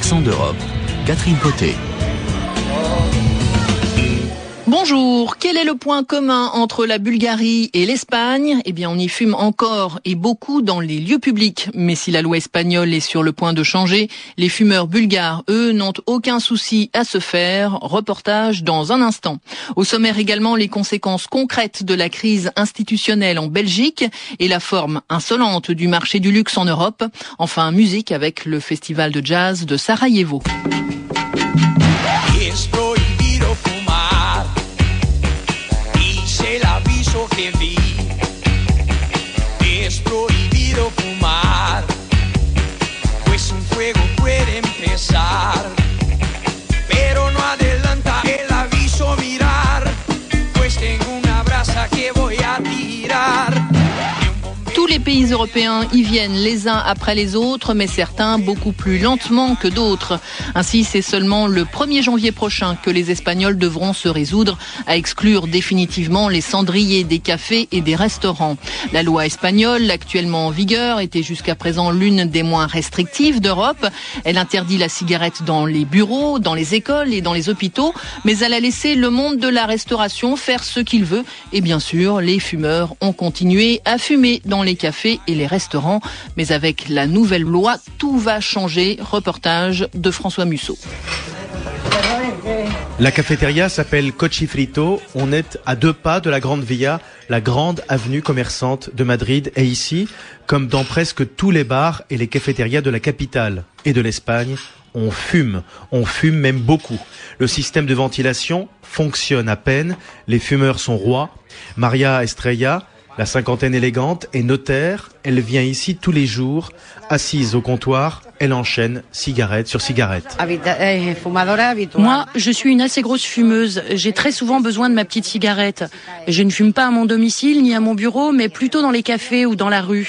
Accent d'Europe. Catherine Poté. Bonjour, quel est le point commun entre la Bulgarie et l'Espagne? Eh bien, on y fume encore et beaucoup dans les lieux publics. Mais si la loi espagnole est sur le point de changer, les fumeurs bulgares, eux, n'ont aucun souci à se faire. Reportage dans un instant. Au sommaire également les conséquences concrètes de la crise institutionnelle en Belgique et la forme insolente du marché du luxe en Europe. Enfin, musique avec le festival de jazz de Sarajevo. Européens y viennent les uns après les autres, mais certains beaucoup plus lentement que d'autres. Ainsi, c'est seulement le 1er janvier prochain que les Espagnols devront se résoudre à exclure définitivement les cendriers des cafés et des restaurants. La loi espagnole, actuellement en vigueur, était jusqu'à présent l'une des moins restrictives d'Europe. Elle interdit la cigarette dans les bureaux, dans les écoles et dans les hôpitaux, mais elle a laissé le monde de la restauration faire ce qu'il veut. Et bien sûr, les fumeurs ont continué à fumer dans les cafés les restaurants. Mais avec la nouvelle loi, tout va changer. Reportage de François Musso. La cafétéria s'appelle Cochifrito. On est à deux pas de la Grande Via, la grande avenue commerçante de Madrid. Et ici, comme dans presque tous les bars et les cafétérias de la capitale et de l'Espagne, on fume. On fume même beaucoup. Le système de ventilation fonctionne à peine. Les fumeurs sont rois. Maria Estrella, la cinquantaine élégante est notaire, elle vient ici tous les jours, assise au comptoir, elle enchaîne cigarette sur cigarette. Eh, Moi, je suis une assez grosse fumeuse. J'ai très souvent besoin de ma petite cigarette. Je ne fume pas à mon domicile ni à mon bureau, mais plutôt dans les cafés ou dans la rue.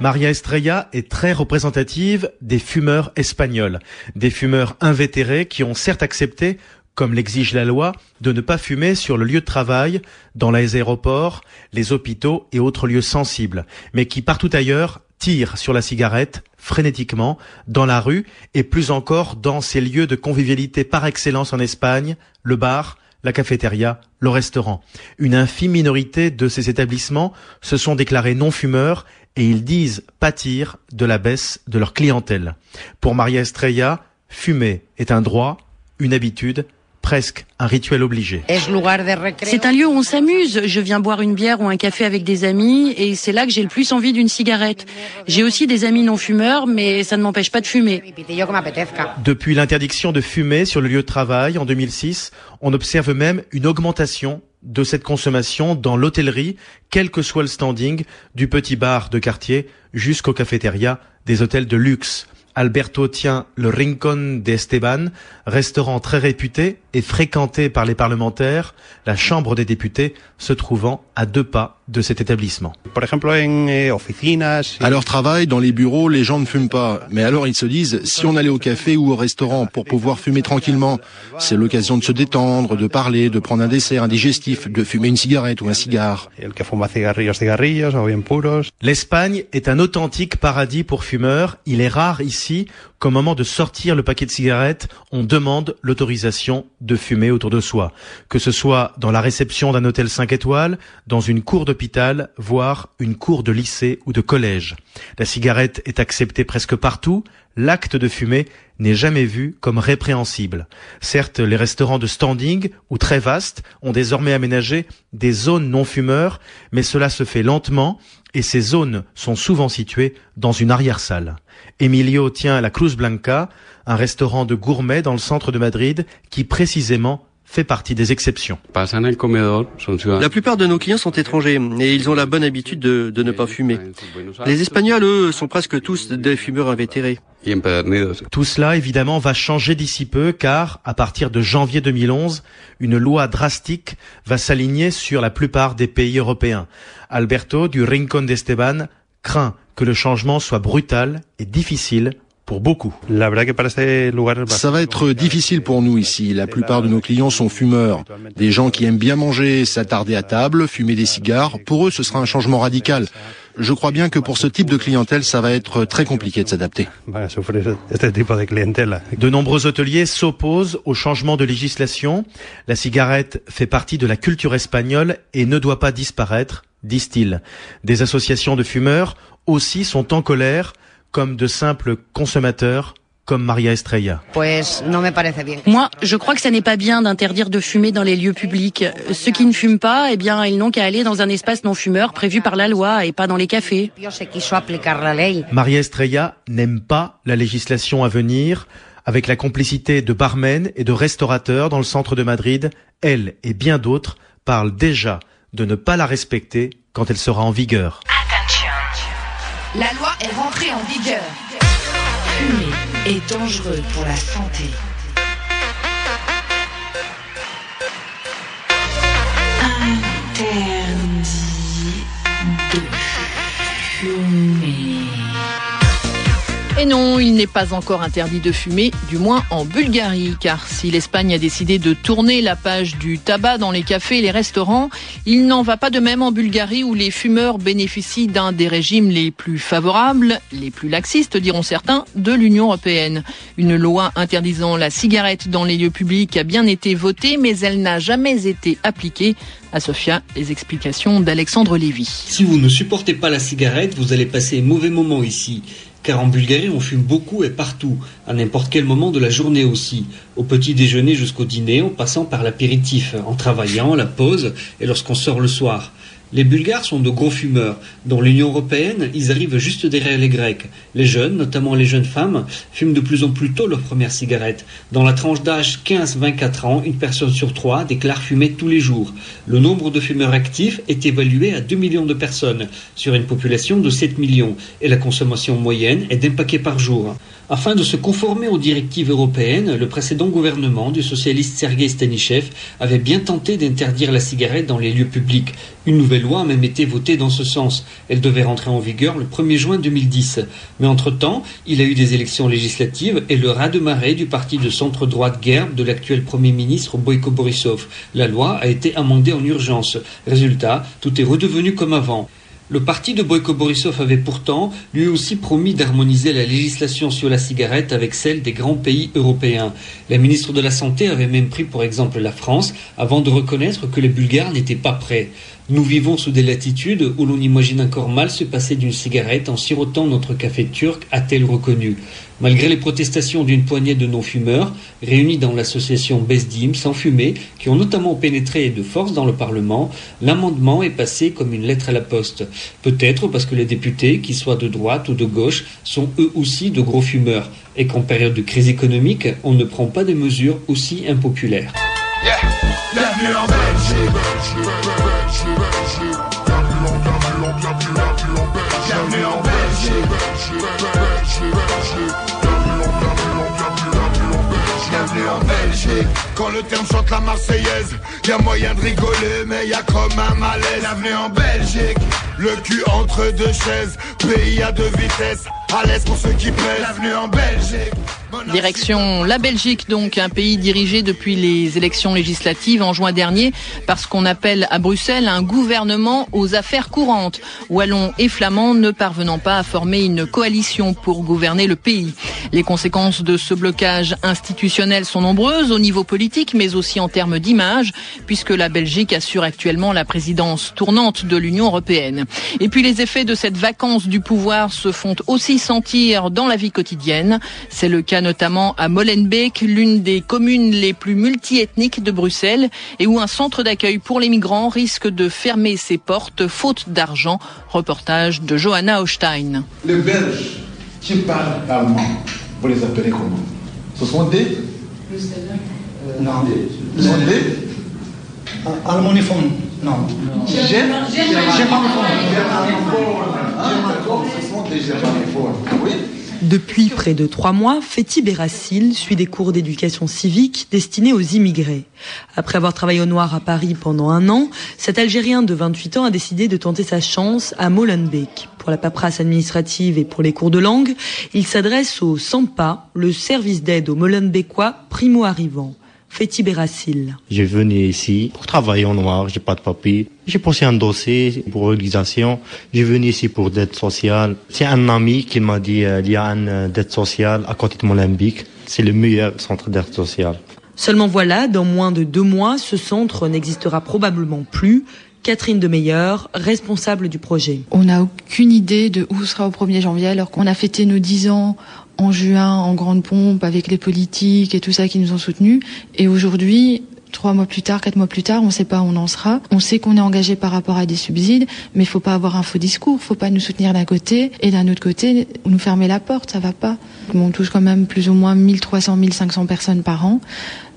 Maria Estrella est très représentative des fumeurs espagnols, des fumeurs invétérés qui ont certes accepté comme l'exige la loi, de ne pas fumer sur le lieu de travail, dans les aéroports, les hôpitaux et autres lieux sensibles, mais qui partout ailleurs tirent sur la cigarette frénétiquement dans la rue et plus encore dans ces lieux de convivialité par excellence en Espagne, le bar, la cafétéria, le restaurant. Une infime minorité de ces établissements se sont déclarés non-fumeurs et ils disent pâtir de la baisse de leur clientèle. Pour Maria Estrella, fumer est un droit, une habitude presque un rituel obligé. C'est un lieu où on s'amuse. Je viens boire une bière ou un café avec des amis et c'est là que j'ai le plus envie d'une cigarette. J'ai aussi des amis non fumeurs, mais ça ne m'empêche pas de fumer. Depuis l'interdiction de fumer sur le lieu de travail en 2006, on observe même une augmentation de cette consommation dans l'hôtellerie, quel que soit le standing, du petit bar de quartier jusqu'aux cafétérias des hôtels de luxe. Alberto tient le Rincon de Esteban, restaurant très réputé et fréquenté par les parlementaires, la Chambre des députés se trouvant à deux pas de cet établissement. Eh, à leur travail, dans les bureaux, les gens ne fument pas. Mais alors ils se disent, si on allait au café ou au restaurant pour pouvoir fumer tranquillement, c'est l'occasion de se détendre, de parler, de prendre un dessert, un digestif, de fumer une cigarette ou un cigare. L'Espagne est un authentique paradis pour fumeurs. Il est rare ici qu'au moment de sortir le paquet de cigarettes, on demande l'autorisation de fumer autour de soi. Que ce soit dans la réception d'un hôtel 5 étoiles, dans une cour d'hôpital, voire une cour de lycée ou de collège. La cigarette est acceptée presque partout, l'acte de fumer n'est jamais vu comme répréhensible. Certes, les restaurants de standing, ou très vastes, ont désormais aménagé des zones non fumeurs, mais cela se fait lentement, et ces zones sont souvent situées dans une arrière-salle. Emilio tient à la Cruz Blanca, un restaurant de gourmet dans le centre de Madrid qui précisément fait partie des exceptions. La plupart de nos clients sont étrangers et ils ont la bonne habitude de, de ne pas fumer. Les Espagnols, eux, sont presque tous des fumeurs invétérés. Tout cela, évidemment, va changer d'ici peu car, à partir de janvier 2011, une loi drastique va s'aligner sur la plupart des pays européens. Alberto du Rincon d'Esteban craint que le changement soit brutal et difficile pour beaucoup. Ça va être difficile pour nous ici. La plupart de nos clients sont fumeurs. Des gens qui aiment bien manger, s'attarder à table, fumer des cigares. Pour eux, ce sera un changement radical. Je crois bien que pour ce type de clientèle, ça va être très compliqué de s'adapter. De nombreux hôteliers s'opposent au changement de législation. La cigarette fait partie de la culture espagnole et ne doit pas disparaître, disent-ils. Des associations de fumeurs aussi sont en colère, comme de simples consommateurs comme Maria Estrella. Moi, je crois que ça n'est pas bien d'interdire de fumer dans les lieux publics. Ceux qui ne fument pas, eh bien, ils n'ont qu'à aller dans un espace non fumeur prévu par la loi et pas dans les cafés. Maria Estrella n'aime pas la législation à venir. Avec la complicité de barmen et de restaurateurs dans le centre de Madrid, elle et bien d'autres parlent déjà de ne pas la respecter quand elle sera en vigueur. La loi est rentrée en vigueur est dangereux pour la santé. Interdit de fumer. Et non, il n'est pas encore interdit de fumer, du moins en Bulgarie, car si l'Espagne a décidé de tourner la page du tabac dans les cafés et les restaurants, il n'en va pas de même en Bulgarie où les fumeurs bénéficient d'un des régimes les plus favorables, les plus laxistes diront certains, de l'Union européenne. Une loi interdisant la cigarette dans les lieux publics a bien été votée, mais elle n'a jamais été appliquée. À Sofia, les explications d'Alexandre Lévy. Si vous ne supportez pas la cigarette, vous allez passer un mauvais moment ici. Car en Bulgarie, on fume beaucoup et partout, à n'importe quel moment de la journée aussi, au petit déjeuner jusqu'au dîner, en passant par l'apéritif, en travaillant, la pause et lorsqu'on sort le soir. Les Bulgares sont de gros fumeurs. Dans l'Union européenne, ils arrivent juste derrière les Grecs. Les jeunes, notamment les jeunes femmes, fument de plus en plus tôt leur première cigarette. Dans la tranche d'âge 15-24 ans, une personne sur trois déclare fumer tous les jours. Le nombre de fumeurs actifs est évalué à 2 millions de personnes, sur une population de 7 millions, et la consommation moyenne est d'un paquet par jour. Afin de se conformer aux directives européennes, le précédent gouvernement du socialiste Sergei Stanichev avait bien tenté d'interdire la cigarette dans les lieux publics. Une nouvelle loi a même été votée dans ce sens. Elle devait rentrer en vigueur le 1er juin 2010. Mais entre-temps, il a eu des élections législatives et le ras de marée du parti de centre-droite guerre de l'actuel Premier ministre Boyko Borisov. La loi a été amendée en urgence. Résultat, tout est redevenu comme avant. Le parti de Boyko Borisov avait pourtant lui aussi promis d'harmoniser la législation sur la cigarette avec celle des grands pays européens. La ministre de la Santé avait même pris pour exemple la France avant de reconnaître que les Bulgares n'étaient pas prêts. Nous vivons sous des latitudes où l'on imagine encore mal se passer d'une cigarette en sirotant notre café turc, a-t-elle reconnu. Malgré les protestations d'une poignée de non-fumeurs, réunis dans l'association Besdim sans fumer, qui ont notamment pénétré de force dans le Parlement, l'amendement est passé comme une lettre à la poste. Peut-être parce que les députés, qu'ils soient de droite ou de gauche, sont eux aussi de gros fumeurs, et qu'en période de crise économique, on ne prend pas des mesures aussi impopulaires. Quand le terme chante la Marseillaise, y a moyen de rigoler, mais y a comme un malaise. Bienvenue en Belgique, le cul entre deux chaises, pays à deux vitesses, à l'aise pour ceux qui pèsent. Bienvenue en Belgique. Direction la Belgique, donc un pays dirigé depuis les élections législatives en juin dernier par ce qu'on appelle à Bruxelles un gouvernement aux affaires courantes. Wallons et Flamands ne parvenant pas à former une coalition pour gouverner le pays. Les conséquences de ce blocage institutionnel sont nombreuses au niveau politique, mais aussi en termes d'image, puisque la Belgique assure actuellement la présidence tournante de l'Union européenne. Et puis les effets de cette vacance du pouvoir se font aussi sentir dans la vie quotidienne. C'est le cas notamment à Molenbeek, l'une des communes les plus multiethniques de Bruxelles, et où un centre d'accueil pour les migrants risque de fermer ses portes faute d'argent. Reportage de Johanna Hochstein. Les Belges qui parlent allemand, vous les appelez comment? Ce sont des euh, Non, ce sont des Almoniphone. Non. Germanophone. Ce sont des germanophones. Oui? Depuis près de trois mois, Feti Berassil suit des cours d'éducation civique destinés aux immigrés. Après avoir travaillé au noir à Paris pendant un an, cet Algérien de 28 ans a décidé de tenter sa chance à Molenbeek. Pour la paperasse administrative et pour les cours de langue, il s'adresse au SAMPA, le service d'aide aux Molenbeekois primo-arrivants. Féti Berassil. Je venu ici pour travailler en noir, j'ai pas de papier. J'ai posé un dossier pour l'organisation. J'ai venu ici pour dette sociale. C'est un ami qui m'a dit euh, il y a une euh, dette sociale à côté de Molenbeek. C'est le meilleur centre d'aide sociale. Seulement voilà, dans moins de deux mois, ce centre n'existera probablement plus. Catherine Demeyer, responsable du projet. On n'a aucune idée de où sera au 1er janvier alors qu'on a fêté nos 10 ans en juin en grande pompe avec les politiques et tout ça qui nous ont soutenus. Et aujourd'hui, trois mois plus tard, quatre mois plus tard, on ne sait pas où on en sera. On sait qu'on est engagé par rapport à des subsides, mais il faut pas avoir un faux discours. Faut pas nous soutenir d'un côté et d'un autre côté nous fermer la porte. Ça va pas. On touche quand même plus ou moins 1300, 1500 personnes par an.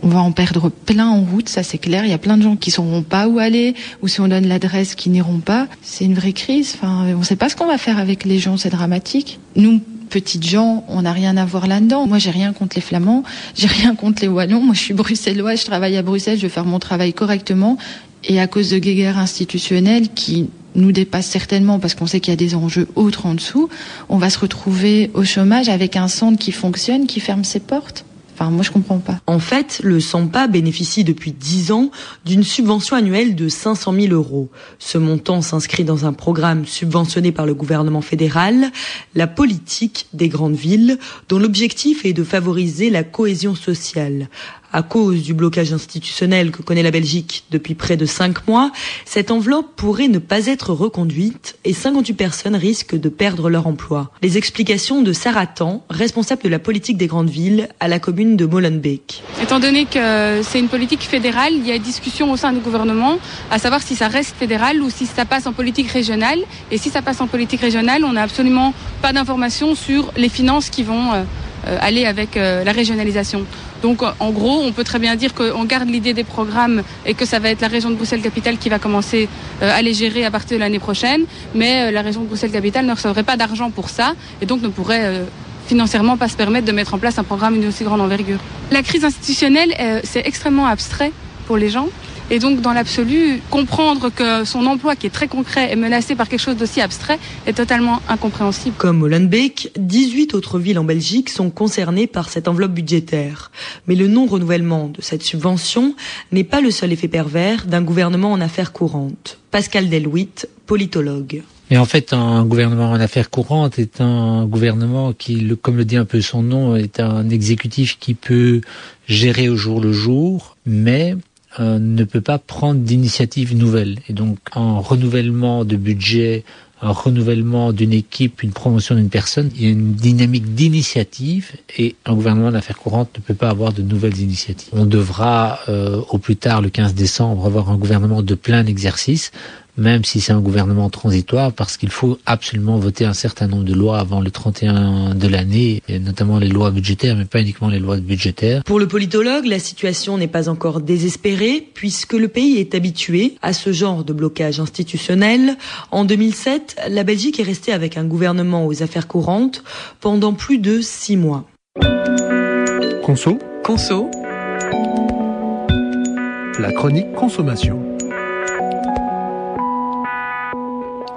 On va en perdre plein en route, ça c'est clair. Il y a plein de gens qui sauront pas où aller, ou si on donne l'adresse, qui n'iront pas. C'est une vraie crise. Enfin, on ne sait pas ce qu'on va faire avec les gens. C'est dramatique. Nous, petites gens, on n'a rien à voir là-dedans. Moi, j'ai rien contre les Flamands, j'ai rien contre les Wallons. Moi, je suis bruxellois, je travaille à Bruxelles, je vais faire mon travail correctement. Et à cause de guéguerres institutionnelles qui nous dépassent certainement parce qu'on sait qu'il y a des enjeux autres en dessous, on va se retrouver au chômage avec un centre qui fonctionne, qui ferme ses portes. En fait, le SAMPA bénéficie depuis 10 ans d'une subvention annuelle de 500 000 euros. Ce montant s'inscrit dans un programme subventionné par le gouvernement fédéral, la politique des grandes villes, dont l'objectif est de favoriser la cohésion sociale à cause du blocage institutionnel que connaît la Belgique depuis près de cinq mois, cette enveloppe pourrait ne pas être reconduite et 58 personnes risquent de perdre leur emploi. Les explications de Sarah Tan, responsable de la politique des grandes villes à la commune de Molenbeek. Étant donné que c'est une politique fédérale, il y a discussion au sein du gouvernement à savoir si ça reste fédéral ou si ça passe en politique régionale. Et si ça passe en politique régionale, on n'a absolument pas d'informations sur les finances qui vont euh, euh, aller avec euh, la régionalisation. Donc en gros, on peut très bien dire qu'on garde l'idée des programmes et que ça va être la région de Bruxelles-Capitale qui va commencer euh, à les gérer à partir de l'année prochaine, mais la région de Bruxelles-Capitale ne recevrait pas d'argent pour ça et donc ne pourrait financièrement pas se permettre de mettre en place un programme d'une aussi grande envergure. La crise institutionnelle, c'est extrêmement abstrait pour les gens. Et donc, dans l'absolu, comprendre que son emploi, qui est très concret, est menacé par quelque chose d'aussi abstrait, est totalement incompréhensible. Comme Molenbeek, 18 autres villes en Belgique sont concernées par cette enveloppe budgétaire. Mais le non-renouvellement de cette subvention n'est pas le seul effet pervers d'un gouvernement en affaires courantes. Pascal Deluit, politologue. Mais en fait, un gouvernement en affaires courantes est un gouvernement qui, comme le dit un peu son nom, est un exécutif qui peut gérer au jour le jour, mais euh, ne peut pas prendre d'initiative nouvelle. Et donc, en renouvellement de budget, un renouvellement d'une équipe, une promotion d'une personne, il y a une dynamique d'initiative et un gouvernement d'affaires courantes ne peut pas avoir de nouvelles initiatives. On devra, euh, au plus tard, le 15 décembre, avoir un gouvernement de plein exercice même si c'est un gouvernement transitoire, parce qu'il faut absolument voter un certain nombre de lois avant le 31 de l'année, et notamment les lois budgétaires, mais pas uniquement les lois budgétaires. Pour le politologue, la situation n'est pas encore désespérée, puisque le pays est habitué à ce genre de blocage institutionnel. En 2007, la Belgique est restée avec un gouvernement aux affaires courantes pendant plus de six mois. Conso. Conso. La chronique consommation.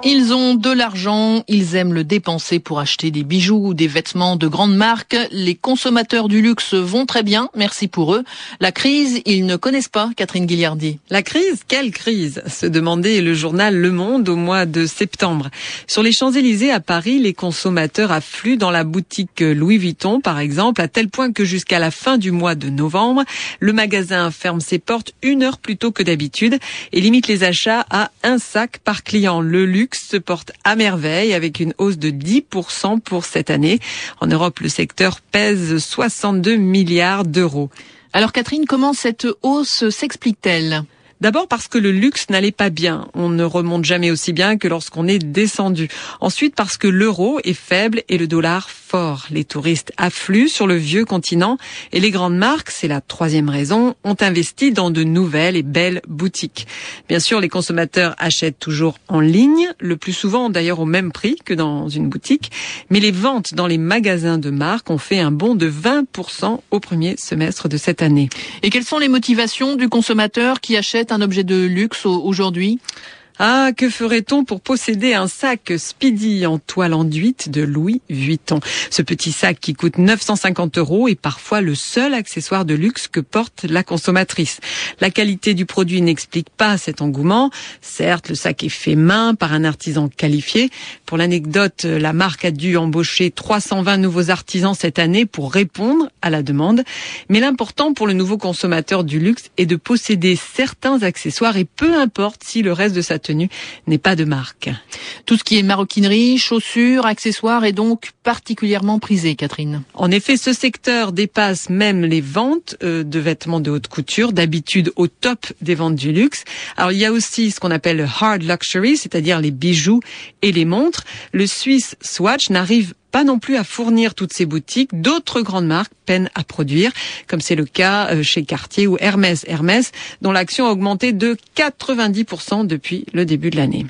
Ils ont de l'argent, ils aiment le dépenser pour acheter des bijoux ou des vêtements de grandes marques. Les consommateurs du luxe vont très bien, merci pour eux. La crise, ils ne connaissent pas, Catherine Guillardi. La crise Quelle crise? se demandait le journal Le Monde au mois de septembre. Sur les Champs-Élysées à Paris, les consommateurs affluent dans la boutique Louis Vuitton, par exemple, à tel point que jusqu'à la fin du mois de novembre, le magasin ferme ses portes une heure plus tôt que d'habitude et limite les achats à un sac par client. Le luxe se porte à merveille avec une hausse de 10% pour cette année. En Europe, le secteur pèse 62 milliards d'euros. Alors Catherine, comment cette hausse s'explique-t-elle? D'abord parce que le luxe n'allait pas bien. On ne remonte jamais aussi bien que lorsqu'on est descendu. Ensuite parce que l'euro est faible et le dollar fort. Les touristes affluent sur le vieux continent et les grandes marques, c'est la troisième raison, ont investi dans de nouvelles et belles boutiques. Bien sûr, les consommateurs achètent toujours en ligne, le plus souvent d'ailleurs au même prix que dans une boutique, mais les ventes dans les magasins de marques ont fait un bond de 20% au premier semestre de cette année. Et quelles sont les motivations du consommateur qui achète un objet de luxe aujourd'hui? Ah, que ferait-on pour posséder un sac Speedy en toile enduite de Louis Vuitton? Ce petit sac qui coûte 950 euros est parfois le seul accessoire de luxe que porte la consommatrice. La qualité du produit n'explique pas cet engouement. Certes, le sac est fait main par un artisan qualifié. Pour l'anecdote, la marque a dû embaucher 320 nouveaux artisans cette année pour répondre à la demande. Mais l'important pour le nouveau consommateur du luxe est de posséder certains accessoires et peu importe si le reste de sa n'est pas de marque. Tout ce qui est maroquinerie, chaussures, accessoires est donc particulièrement prisé, Catherine. En effet, ce secteur dépasse même les ventes euh, de vêtements de haute couture, d'habitude au top des ventes du luxe. Alors il y a aussi ce qu'on appelle le hard luxury, c'est-à-dire les bijoux et les montres. Le Suisse Swatch n'arrive pas non plus à fournir toutes ces boutiques. D'autres grandes marques peinent à produire, comme c'est le cas euh, chez Cartier ou Hermès. Hermès, dont l'action a augmenté de 90% depuis le début de l'année.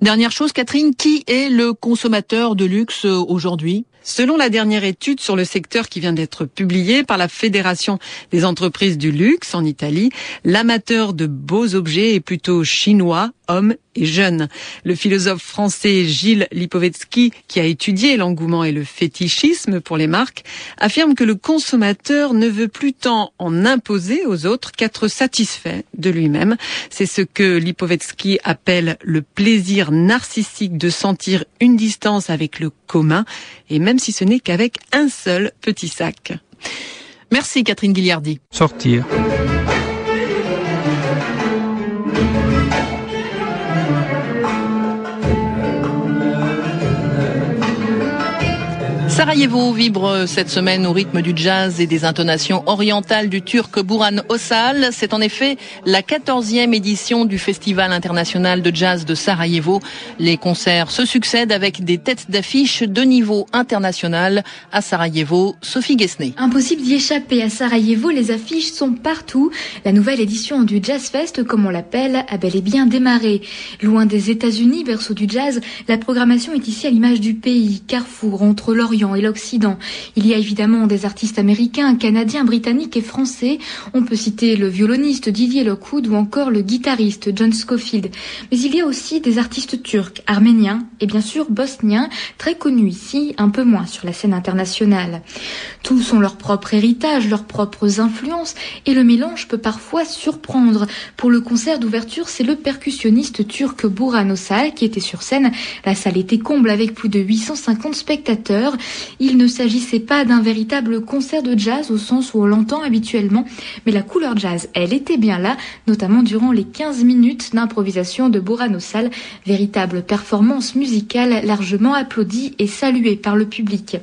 Dernière chose, Catherine, qui est le consommateur de luxe euh, aujourd'hui? Selon la dernière étude sur le secteur qui vient d'être publiée par la Fédération des entreprises du luxe en Italie, l'amateur de beaux objets est plutôt chinois, homme et jeune. Le philosophe français Gilles Lipovetsky, qui a étudié l'engouement et le fétichisme pour les marques, affirme que le consommateur ne veut plus tant en imposer aux autres qu'être satisfait de lui-même. C'est ce que Lipovetsky appelle le plaisir narcissique de sentir une distance avec le commun, et même si ce n'est qu'avec un seul petit sac. Merci Catherine Guilliardi. Sortir. Sarajevo vibre cette semaine au rythme du jazz et des intonations orientales du turc Buran Osal. C'est en effet la quatorzième édition du Festival international de jazz de Sarajevo. Les concerts se succèdent avec des têtes d'affiche de niveau international. À Sarajevo, Sophie Guesnay. Impossible d'y échapper. À Sarajevo, les affiches sont partout. La nouvelle édition du Jazz Fest, comme on l'appelle, a bel et bien démarré. Loin des États-Unis, berceau du jazz, la programmation est ici à l'image du pays, carrefour entre l'Orient et l'Occident. Il y a évidemment des artistes américains, canadiens, britanniques et français. On peut citer le violoniste Didier Lockwood ou encore le guitariste John Scofield. Mais il y a aussi des artistes turcs, arméniens et bien sûr bosniens, très connus ici, un peu moins sur la scène internationale. Tous ont leur propre héritage, leurs propres influences et le mélange peut parfois surprendre. Pour le concert d'ouverture, c'est le percussionniste turc Buran Osal qui était sur scène. La salle était comble avec plus de 850 spectateurs. Il ne s'agissait pas d'un véritable concert de jazz au sens où on l'entend habituellement, mais la couleur jazz, elle était bien là, notamment durant les 15 minutes d'improvisation de Burano Sal, véritable performance musicale largement applaudie et saluée par le public.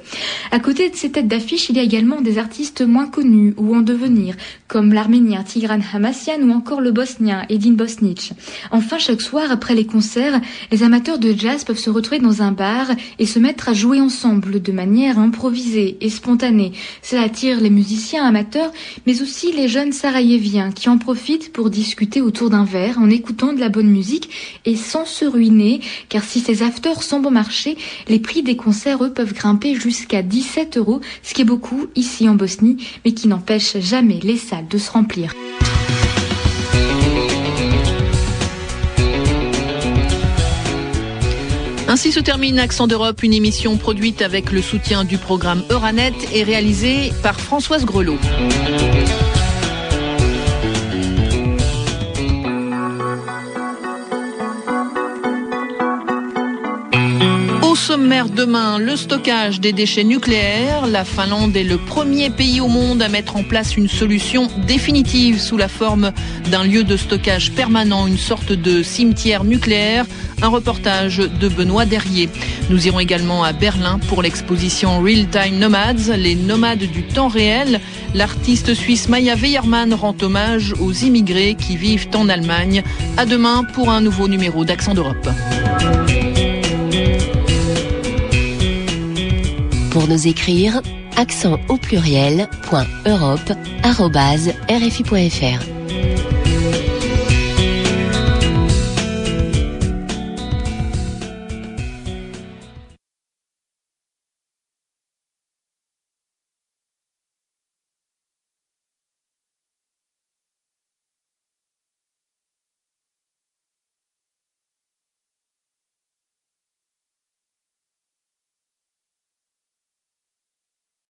À côté de ces têtes d'affiche, il y a également des artistes moins connus ou en devenir, comme l'arménien Tigran Hamassian ou encore le bosnien Edin Bosnic. Enfin, chaque soir, après les concerts, les amateurs de jazz peuvent se retrouver dans un bar et se mettre à jouer ensemble de manière improvisée et spontanée. Cela attire les musiciens amateurs, mais aussi les jeunes sarajeviens qui en profitent pour discuter autour d'un verre en écoutant de la bonne musique et sans se ruiner, car si ces afters sont bon marché, les prix des concerts, eux, peuvent grimper jusqu'à 17 euros, ce qui est beaucoup ici en Bosnie, mais qui n'empêche jamais les salles de se remplir. Ainsi se termine Accent d'Europe, une émission produite avec le soutien du programme Euranet et réalisée par Françoise Grelot. Sommaire demain, le stockage des déchets nucléaires. La Finlande est le premier pays au monde à mettre en place une solution définitive sous la forme d'un lieu de stockage permanent, une sorte de cimetière nucléaire. Un reportage de Benoît Derrier. Nous irons également à Berlin pour l'exposition Real Time Nomads, les nomades du temps réel. L'artiste suisse Maya Weyermann rend hommage aux immigrés qui vivent en Allemagne. À demain pour un nouveau numéro d'Accent d'Europe. Pour nous écrire, accent au pluriel, point Europe, rfi.fr.